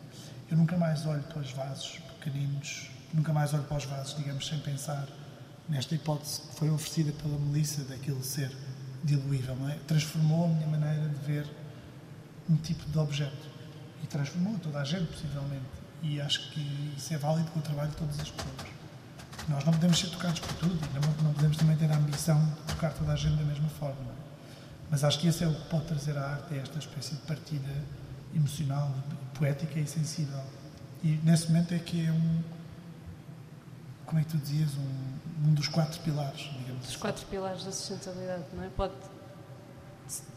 Eu nunca mais olho para os vasos pequeninos, nunca mais olho para os vasos, digamos, sem pensar nesta hipótese que foi oferecida pela Melissa daquilo ser diluível, não é? Transformou a minha maneira de ver um tipo de objeto. E transformou toda a gente, possivelmente. E acho que isso é válido com o trabalho de todas as pessoas. Nós não podemos ser tocados por tudo e não, podemos também ter a ambição de tocar toda a gente da mesma forma. é? Mas acho que esse é o que pode trazer à arte, é esta espécie de partida emocional, poética e sensível. E nesse momento é que é um, como é que tu dizias, um, um dos quatro pilares, digamos Os assim. quatro pilares da sustentabilidade, não é? Pode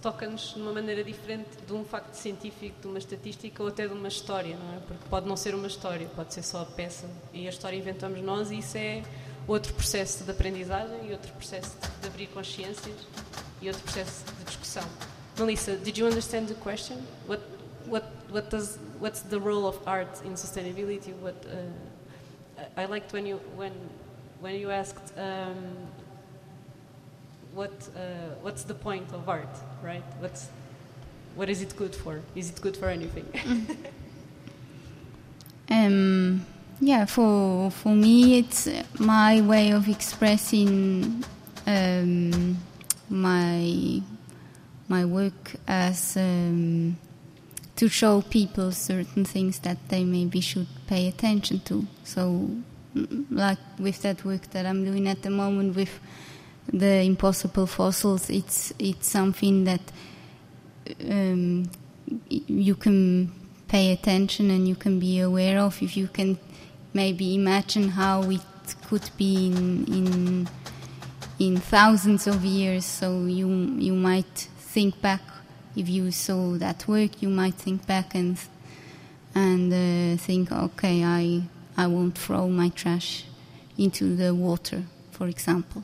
toca-nos de uma maneira diferente de um facto científico, de uma estatística ou até de uma história, não é? Porque pode não ser uma história, pode ser só a peça e a história inventamos nós e isso é outro processo de aprendizagem e outro processo de abrir consciências e outro processo de discussão. Melissa, did you understand the question? What what what does what's the role of art in sustainability? What uh, I liked when you when when you asked um, what uh, what's the point of art, right? What's what is it good for? Is it good for anything? Um, yeah, for for me, it's my way of expressing um, my my work as um, to show people certain things that they maybe should pay attention to. So, like with that work that I'm doing at the moment with the impossible fossils, it's it's something that um, you can pay attention and you can be aware of if you can maybe imagine how it could be in in in thousands of years so you you might think back if you saw that work you might think back and and uh, think okay I I won't throw my trash into the water for example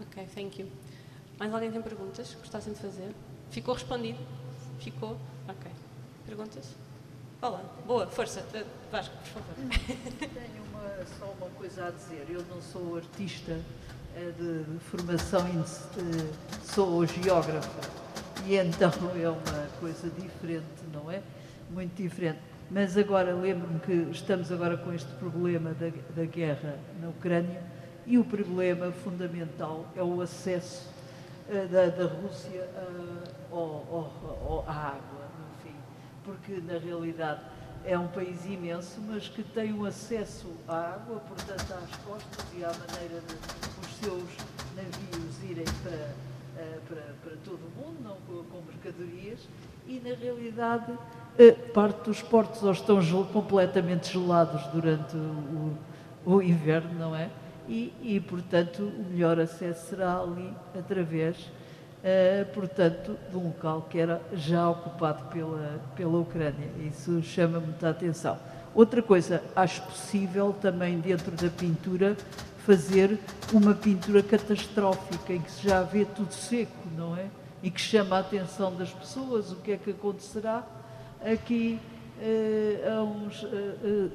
ok, thank you. Mais alguém tem perguntas que gostassem de fazer? Ficou respondido? Ficou? Ok. Perguntas? Olá, boa, força. Uh, Vasco, por favor. Tenho uma- só uma coisa a dizer. Eu não sou artista eh, de, de formação, eh, sou geógrafa. E então é uma coisa diferente, não é? Muito diferente. Mas agora lembro-me que estamos agora com este problema da, da guerra na Ucrânia e o problema fundamental é o acesso eh, da, da Rússia ah, ao- ao- ao- à água, no fim. Porque na realidade é um país imenso, mas que tem um acesso à água, portanto, às costas e à maneira de os seus navios irem para, para, para todo o mundo, não com, com mercadorias, e na realidade eh, parte dos portos ou estão completamente gelados durante o, o inverno, não é? E, e, portanto, o melhor acesso será ali através eh, portanto, de um local que era já ocupado pela, pela Ucrânia. Isso chama muita atenção. Outra coisa, acho possível também dentro da pintura fazer uma pintura catastrófica em que se já vê tudo seco, não é? E que chama a atenção das pessoas, o que é que acontecerá aqui eh, a uns, eh,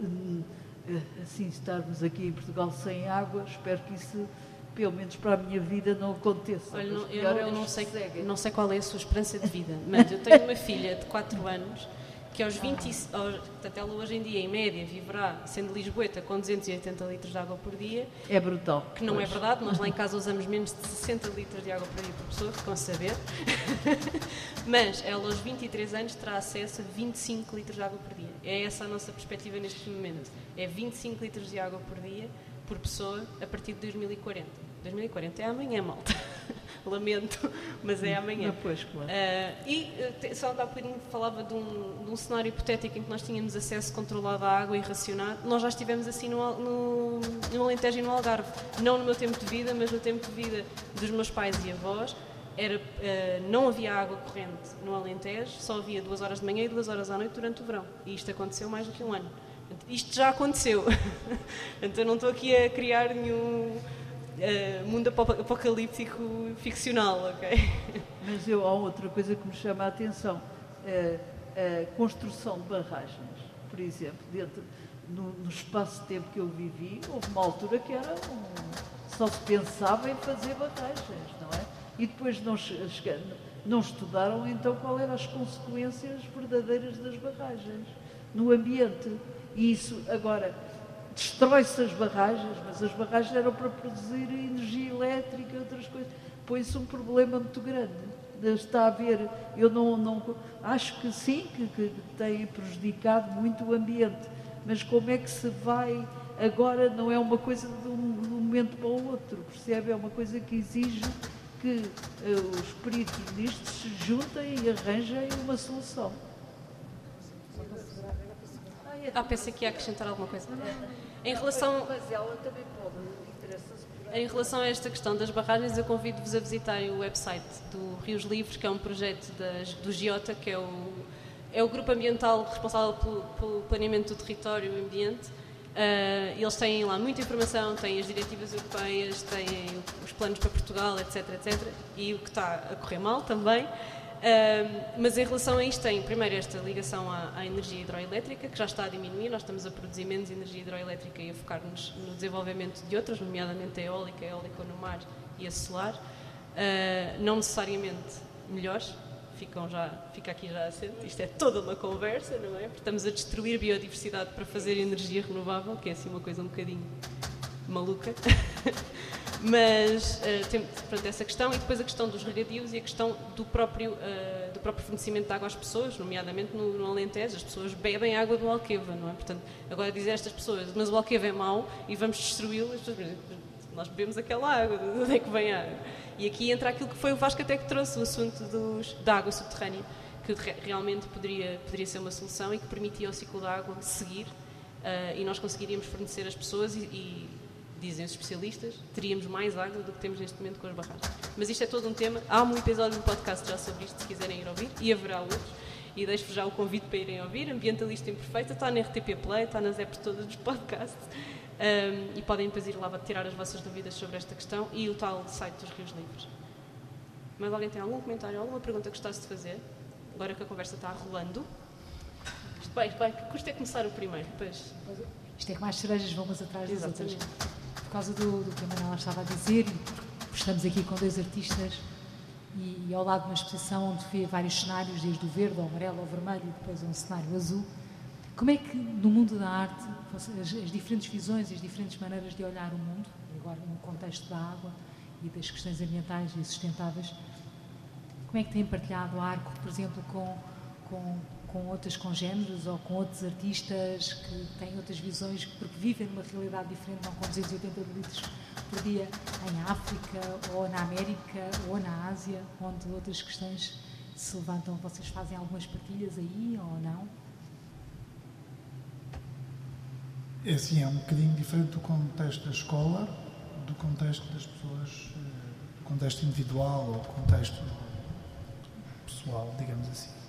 eh, assim estarmos aqui em Portugal sem água, espero que isso pelo menos para a minha vida, não aconteça. Olha, não, eu, pior não, é eu os não sei, não sei qual é a sua esperança de vida, mas eu tenho uma filha de 4 anos que aos 20, e- aos- portanto, ela hoje em dia, em média, viverá, sendo lisboeta, com 280 litros de água por dia, É brutal. que não é Pois. verdade, nós lá em casa usamos menos de 60 litros de água por dia por pessoa, ficam a saber. Mas ela aos 23 anos terá acesso a 25 litros de água por dia. É essa a nossa perspectiva neste momento. É 25 litros de água por dia por pessoa a partir de 2040. 2040 é amanhã, malta. Lamento, mas é amanhã. Não, pois, claro. Ah, e eh, te- só há bocadinho falava de um, de um cenário hipotético em que nós tínhamos acesso controlado à água e racionado. Nós já estivemos assim no, no, no Alentejo e no Algarve. Não no meu tempo de vida, mas no tempo de vida dos meus pais e avós. Era, eh, não havia água corrente no Alentejo, só havia duas horas de manhã e duas horas à noite durante o verão. E isto aconteceu mais do que um ano. Isto já aconteceu. Eu não estou aqui a criar nenhum eh, mundo apo- apocalíptico ficcional, ok? Mas eu, há outra coisa que me chama a atenção. A, a construção de barragens, por exemplo, dentro, no, no espaço de tempo que eu vivi, houve uma altura que era um, só se pensava em fazer barragens, não é? E depois não, não estudaram então qual eram as consequências verdadeiras das barragens no ambiente. E isso agora destrói-se as barragens, mas as barragens eram para produzir energia elétrica e outras coisas. Põe-se um problema muito grande. Está a haver, eu não, não acho que sim, que, que tem prejudicado muito o ambiente, mas como é que se vai agora não é uma coisa de um, de um momento para o outro, percebe? É uma coisa que exige que eh, os peritos nisto se juntem e arranjem uma solução. Ah, pensei que ia acrescentar alguma coisa. Em relação, Mas ela também pode, em relação a esta questão das barragens, eu convido-vos a visitarem o website do Rios Livres, que é um projeto das- do Giota, que é o, é o grupo ambiental responsável pelo, pelo planeamento do território e ambiente. Ah, eles têm lá muita informação, têm as diretivas europeias, têm os planos para Portugal, etc, etc. E o que está a correr mal também. Mas em relação a isto, tem primeiro esta ligação à, à energia hidroelétrica, que já está a diminuir. Nós estamos a produzir menos energia hidroelétrica e a focar-nos no desenvolvimento de outras, nomeadamente a eólica, a eólica no mar e a solar. Ah, não necessariamente melhores, ficam já, fica aqui já assente. Isto é toda uma conversa, não é? Porque estamos a destruir biodiversidade para fazer energia renovável, que é assim uma coisa um bocadinho maluca. Mas eh, tem pronto, essa questão e depois a questão dos regadios e a questão do próprio, eh, do próprio fornecimento de água às pessoas, nomeadamente no, no Alentejo. As pessoas bebem água do Alqueva, não é? Portanto, agora dizer a estas pessoas, mas o Alqueva é mau e vamos destruí-lo, as nós bebemos aquela água, de onde é que vem a água? E aqui entra aquilo que foi o Vasco até que trouxe, o assunto dos, da água subterrânea, que re- realmente poderia, poderia ser uma solução e que permitia ao ciclo da água seguir eh, e nós conseguiríamos fornecer às pessoas e, e dizem os especialistas, teríamos mais água do que temos neste momento com as barragens. Mas isto é todo um tema. Há um episódio do podcast já sobre isto, se quiserem ir ouvir, e haverá outros. E deixo-vos já o convite para irem ouvir. Ambientalista Imperfeita está na RTP Play, está nas apps todas dos podcasts. Um, e podem depois ir lá tirar as vossas dúvidas sobre esta questão e o tal site dos Rios Livres. Mas alguém tem algum comentário, alguma pergunta que gostasse de fazer? Agora que a conversa está rolando. Isto vai, vai, que custa é começar o primeiro, depois. Isto é que mais cerejas vão umas atrás das outras. Exatamente. Por causa do, do que a Manuela estava a dizer, estamos aqui com dois artistas e, e ao lado de uma exposição onde vê vários cenários, desde o verde ao amarelo ao vermelho e depois um cenário azul. Como é que no mundo da arte as, as diferentes visões e as diferentes maneiras de olhar o mundo, agora no contexto da água e das questões ambientais e sustentáveis, como é que têm partilhado a arco, por exemplo, com, com, com outros congêneres ou com outros artistas que têm outras visões, porque vivem numa realidade diferente, não com 280 litros por dia em África, ou na América, ou na Ásia, onde outras questões se levantam? Vocês fazem algumas partilhas aí ou não? É assim, é um bocadinho diferente do contexto da escola, do contexto das pessoas, eh, do contexto individual ou contexto pessoal, digamos assim.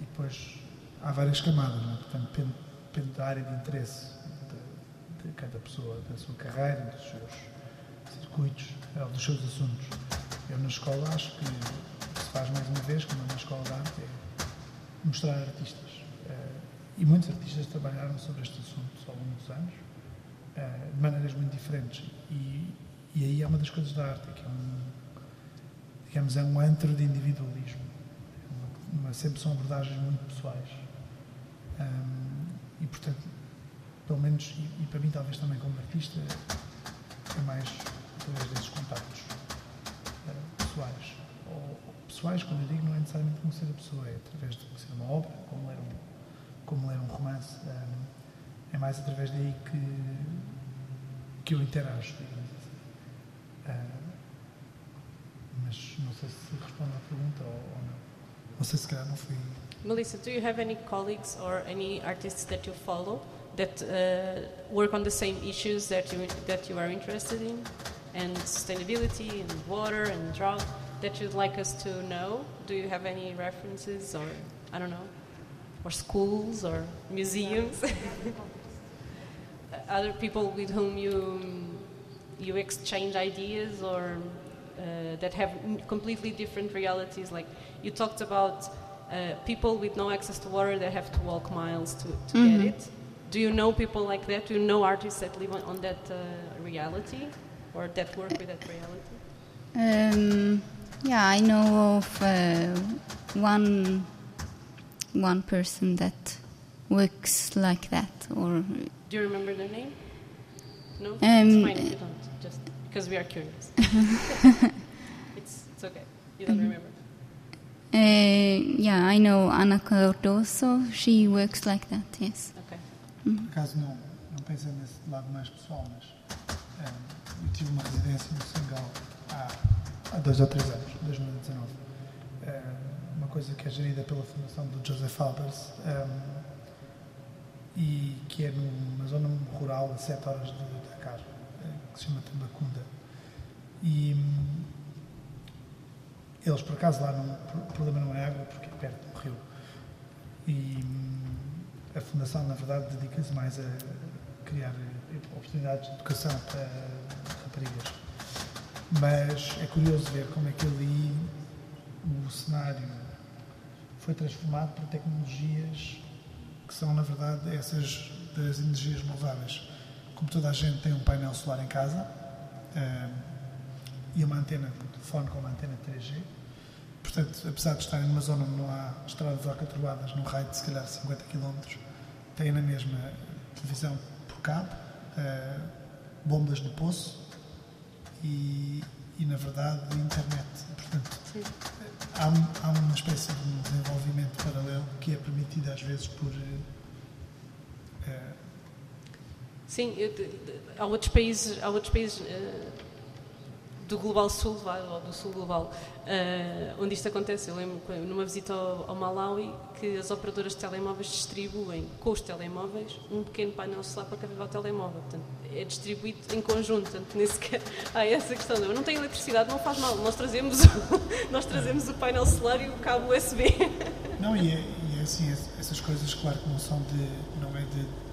E depois há várias camadas, não é? portanto depende, depende da área de interesse de, de cada pessoa, da sua carreira, dos seus circuitos, ou dos seus assuntos. Eu na escola acho que se faz mais uma vez, como na escola de arte, é mostrar artistas. Eh, e muitos artistas trabalharam sobre este assunto ao longo dos anos, eh, de maneiras muito diferentes. E, e aí é uma das coisas da arte, é que é um, digamos, é um antro de individualismo. Sempre são abordagens muito pessoais. Um, e, portanto, pelo menos, e, e, para mim, talvez também como artista, é mais através desses contactos uh, pessoais. Ou, pessoais, quando eu digo, não é necessariamente conhecer a pessoa, é através de conhecer uma obra, como ler um, como ler um romance. Um, é mais através daí que, que eu interajo, digamos assim. Uh, mas não sei se respondo à pergunta ou, ou não. Não sei se calhar. Melissa, do you have any colleagues or any artists that you follow that uh, work on the same issues that you that you are interested in, and sustainability and water and drought that you'd like us to know? Do you have any references or I don't know, or schools or museums? Other people with whom you you exchange ideas or that have completely different realities. Like you talked about uh, people with no access to water that have to walk miles to, to mm -hmm. get it. Do you know people like that? Do you know artists that live on, on that uh, reality or that work with that reality? Um, yeah, I know of uh, one one person that works like that. Or do you remember their name? No, um, it's fine if you don't. Just because we are curious. it's okay. You don't remember. Uh, yeah, I know Ana Cardoso. She works like that. Yes. Okay. Mm -hmm. Por acaso não, não pensei nesse lado mais pessoal, mas um, eh, eu tive uma residência no Senegal há, há dois ou três anos, 2019. Um, eh, uma coisa que é gerida pela Fundação do Joseph Albers um, e que é numa zona rural a 7 horas de Dakar, que se chama Tambacunda. E hum, eles, por acaso, lá não, o problema não é água, porque perto do rio. E hum, a Fundação, na verdade, dedica-se mais a criar oportunidades de educação para raparigas. Mas é curioso ver como é que ali o cenário foi transformado por tecnologias que são, na verdade, essas das energias renováveis. Como toda a gente tem um painel solar em casa, e uma antena telefone com uma antena 3G. Portanto, apesar de estarem numa zona onde não há estradas alcatroadas, num raio de se calhar 50 km, têm na mesma televisão por cabo, uh, bombas de poço e, e, na verdade, internet. Portanto, há, há, uma espécie de desenvolvimento paralelo que é permitido às vezes por. Uh, Sim, eu, há outros países, há outros países uh, do Global Sul, ou do Sul Global, uh, onde isto acontece. Eu lembro numa visita ao, ao, Malawi que as operadoras de telemóveis distribuem com os telemóveis um pequeno painel solar para carregar o telemóvel. Portanto, é distribuído em conjunto, portanto, nem sequer há essa questão. Não tenho eletricidade, não faz mal. Nós trazemos, nós trazemos o painel solar e o cabo USB. Não, e é, e é assim, essas coisas, claro que não são de. não é de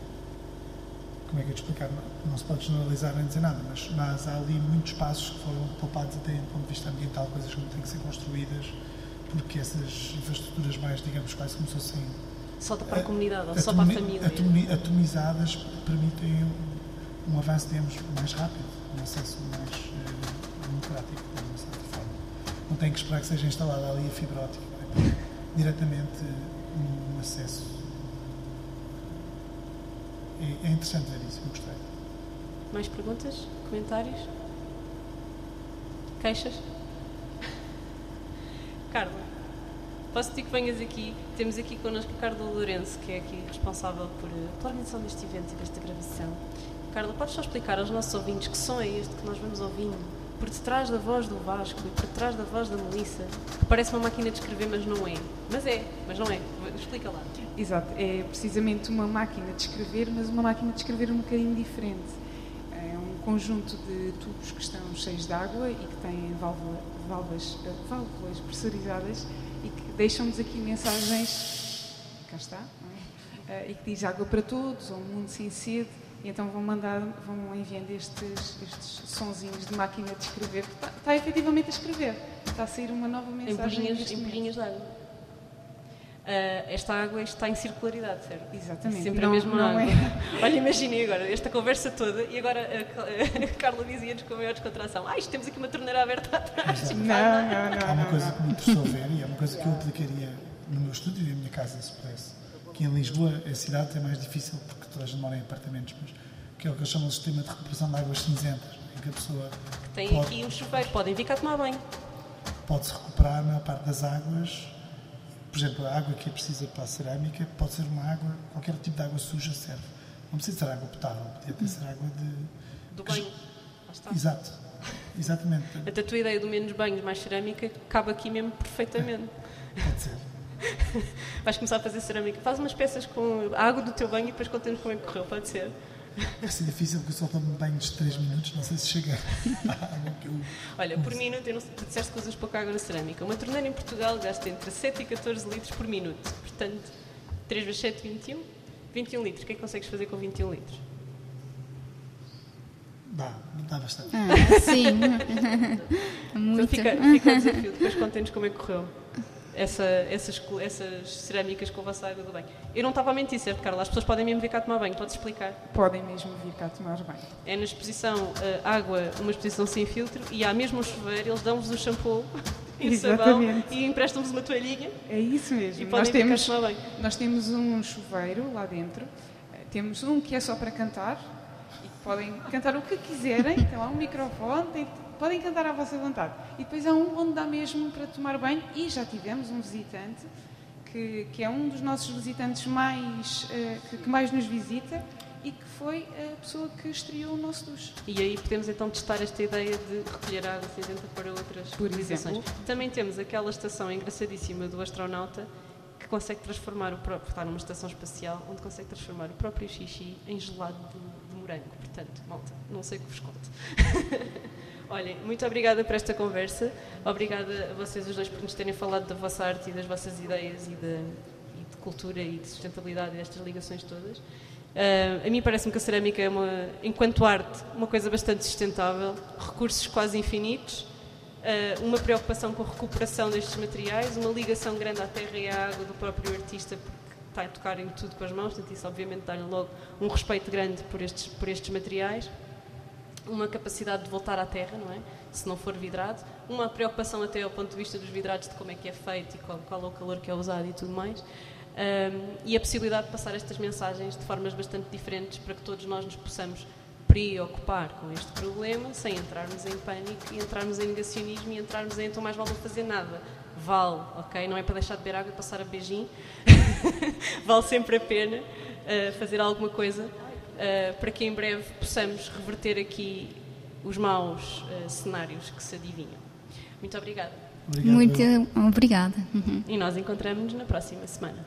como é que eu te explicar? Não, não se pode generalizar nem dizer nada, mas, mas há ali muitos passos que foram poupados até do ponto de vista ambiental, coisas que não têm que ser construídas, porque essas infraestruturas mais, digamos, quase como se fossem. Só para a comunidade, ou só para a família. atomizadas permitem um, um avanço, digamos, mais rápido, um acesso mais uh, democrático, de uma certa forma. Não tem que esperar que seja instalada ali a fibra óptica, é? diretamente um acesso é, é interessante ver isso, eu gostei. Mais perguntas? Comentários? Queixas? Carla, posso pedir que venhas aqui? Temos aqui connosco o Carla Lourenço, que é aqui responsável por, pela organização deste evento e desta gravação. Carla, podes só explicar aos nossos ouvintes que som é este que nós vamos ouvindo? Por detrás da voz do Vasco e por detrás da voz da Melissa, que parece uma máquina de escrever, mas não é. Mas é, mas não é. Explica lá. Exato, é precisamente uma máquina de escrever, mas uma máquina de escrever um bocadinho diferente. É um conjunto de tubos que estão cheios de água e que têm válvula, válvulas, válvulas pressurizadas e que deixam-nos aqui mensagens, cá está, é? Eh, e que diz água para todos, ou um mundo sem sede, e então vão mandar, vão enviando estes, estes sonzinhos de máquina de escrever, que está, está efetivamente a escrever, está a sair uma nova mensagem. Em bolinhas de água. Uh, esta água está em circularidade, certo? Exatamente. Sempre não, a mesma não água. É. Olha, imaginem agora, esta conversa toda, e agora a, a Carla dizia-nos com a maior descontração: Ah, isto temos aqui uma torneira aberta atrás. Não, não, não. Há uma não, coisa não. que me interessou ver e é uma coisa que eu aplicaria no meu estúdio e na minha casa, se pudesse. Que em Lisboa, a cidade é mais difícil porque toda a gente mora em apartamentos, mas que é o que eu chamo de sistema de recuperação de águas cinzentas, em que a pessoa Tem pode, aqui um chuveiro, podem vir cá tomar banho. pode-se recuperar a maior parte das águas. Por exemplo, a água que é precisa para a cerâmica pode ser uma água, qualquer tipo de água suja serve. Não precisa ser água potável, podia ter ser água de. Do banho. Está. Exato. Exatamente. Até a tua ideia do menos banhos, mais cerâmica, cabe aqui mesmo perfeitamente. Pode ser. Vais começar a fazer cerâmica. Faz umas peças com a água do teu banho e depois contamos como é que correu, pode ser? Vai ser difícil porque eu só tomo banhos de 3 minutos, não sei se chega à água que eu. Olha, por minuto, eu não sei, tu disseste que usas pouca água na cerâmica. Uma torneira em Portugal gasta entre 7 e 14 litros por minuto. Portanto, 3 vezes 7, 21. 21 litros. O que é que consegues fazer com 21 litros? Dá, dá bastante. Ah, sim. Então Muito. fica, fica o desafio. Depois contem-nos como é que correu. Essa, essas, essas cerâmicas com a vossa água do banho. Eu não estava a mentir, certo, Carla? As pessoas podem mesmo vir cá tomar banho. Podes explicar? Podem mesmo vir cá tomar banho. É na exposição eh, água, uma exposição sem filtro, e há mesmo um chuveiro, eles dão-vos o shampoo e o sabão e emprestam-vos uma toalhinha É isso mesmo. e nós, podem cá temos, tomar banho. nós temos um chuveiro lá dentro. Eh, Temos um que é só para cantar e podem cantar o que quiserem. Tem lá um microfone, tem- podem cantar à vossa vontade. E depois há um onde dá mesmo para tomar banho. E já tivemos um visitante que, que é um dos nossos visitantes mais, eh, que, que mais nos visita e que foi a pessoa que estreou o nosso duche. E aí podemos então testar esta ideia de recolher água cinzenta para outras Por exemplo. Também temos aquela estação engraçadíssima do astronauta que consegue transformar o próprio, está numa estação espacial onde consegue transformar o próprio xixi em gelado de, de morango. Portanto, malta, não sei o que vos conto. Olhem, muito obrigada por esta conversa. Obrigada a vocês os dois por nos terem falado da vossa arte e das vossas ideias e de, e de cultura e de sustentabilidade e destas ligações todas. Ah, a mim parece-me que a cerâmica é, uma, enquanto arte, uma coisa bastante sustentável, recursos quase infinitos, ah, uma preocupação com a recuperação destes materiais, uma ligação grande à terra e à água do próprio artista, porque está a tocar em tudo com as mãos, portanto, isso obviamente dá-lhe logo um respeito grande por estes, por estes materiais uma capacidade de voltar à terra, não é? Se não for vidrado, uma preocupação até ao ponto de vista dos vidrados de como é que é feito e qual, qual é o calor que é usado e tudo mais. Um, e a possibilidade de passar estas mensagens de formas bastante diferentes para que todos nós nos possamos preocupar com este problema sem entrarmos em pânico e entrarmos em negacionismo e entrarmos em então mais vale não fazer nada. Vale, ok? Não é para deixar de beber água e passar a beijinho. vale sempre a pena uh, fazer alguma coisa uh, para que em breve possamos reverter aqui os maus uh, cenários que se adivinham. Muito obrigada. Obrigado. Muito obrigada. Uhum. E nós encontramos-nos na próxima semana.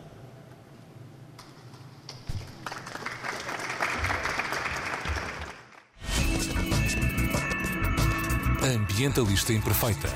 Ambientalista Imperfeita.